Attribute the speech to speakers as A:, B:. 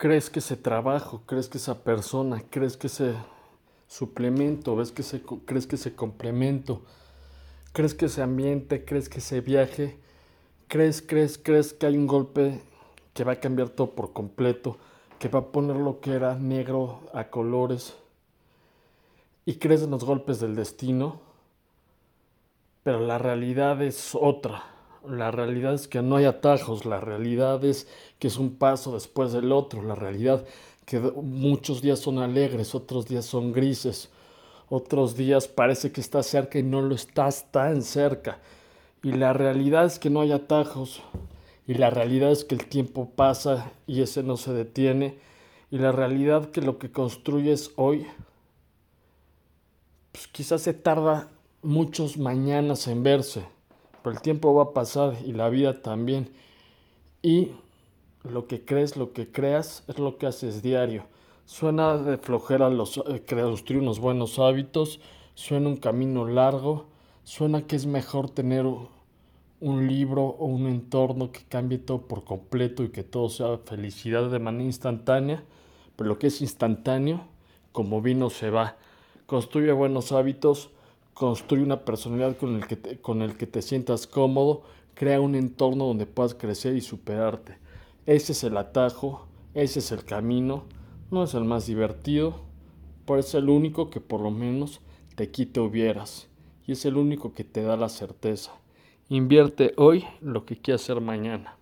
A: crees que ese trabajo, crees que esa persona, crees que ese suplemento, ves que crees que ese complemento, crees que ese ambiente, crees que ese viaje, crees, crees, crees que hay un golpe que va a cambiar todo por completo, que va a poner lo que era negro a colores y crees en los golpes del destino, pero la realidad es otra. La realidad es que no hay atajos, la realidad es que es un paso después del otro, la realidad que muchos días son alegres, otros días son grises, otros días parece que estás cerca y no lo estás tan cerca. Y la realidad es que no hay atajos, y la realidad es que el tiempo pasa y ese no se detiene, y la realidad que lo que construyes hoy, pues quizás se tarda muchos mañanas en verse pero el tiempo va a pasar y la vida también. Y lo que crees, lo que creas, es lo que haces diario. Suena de flojera los, eh, construir unos buenos hábitos, suena un camino largo, suena que es mejor tener un libro o un entorno que cambie todo por completo y que todo sea felicidad de manera instantánea, pero lo que es instantáneo, como vino se va. Construye buenos hábitos, construye una personalidad con el, que te, con el que te sientas cómodo, crea un entorno donde puedas crecer y superarte. Ese es el atajo, ese es el camino, no es el más divertido, pero es el único que por lo menos te quite hubieras y es el único que te da la certeza. Invierte hoy lo que quieras hacer mañana.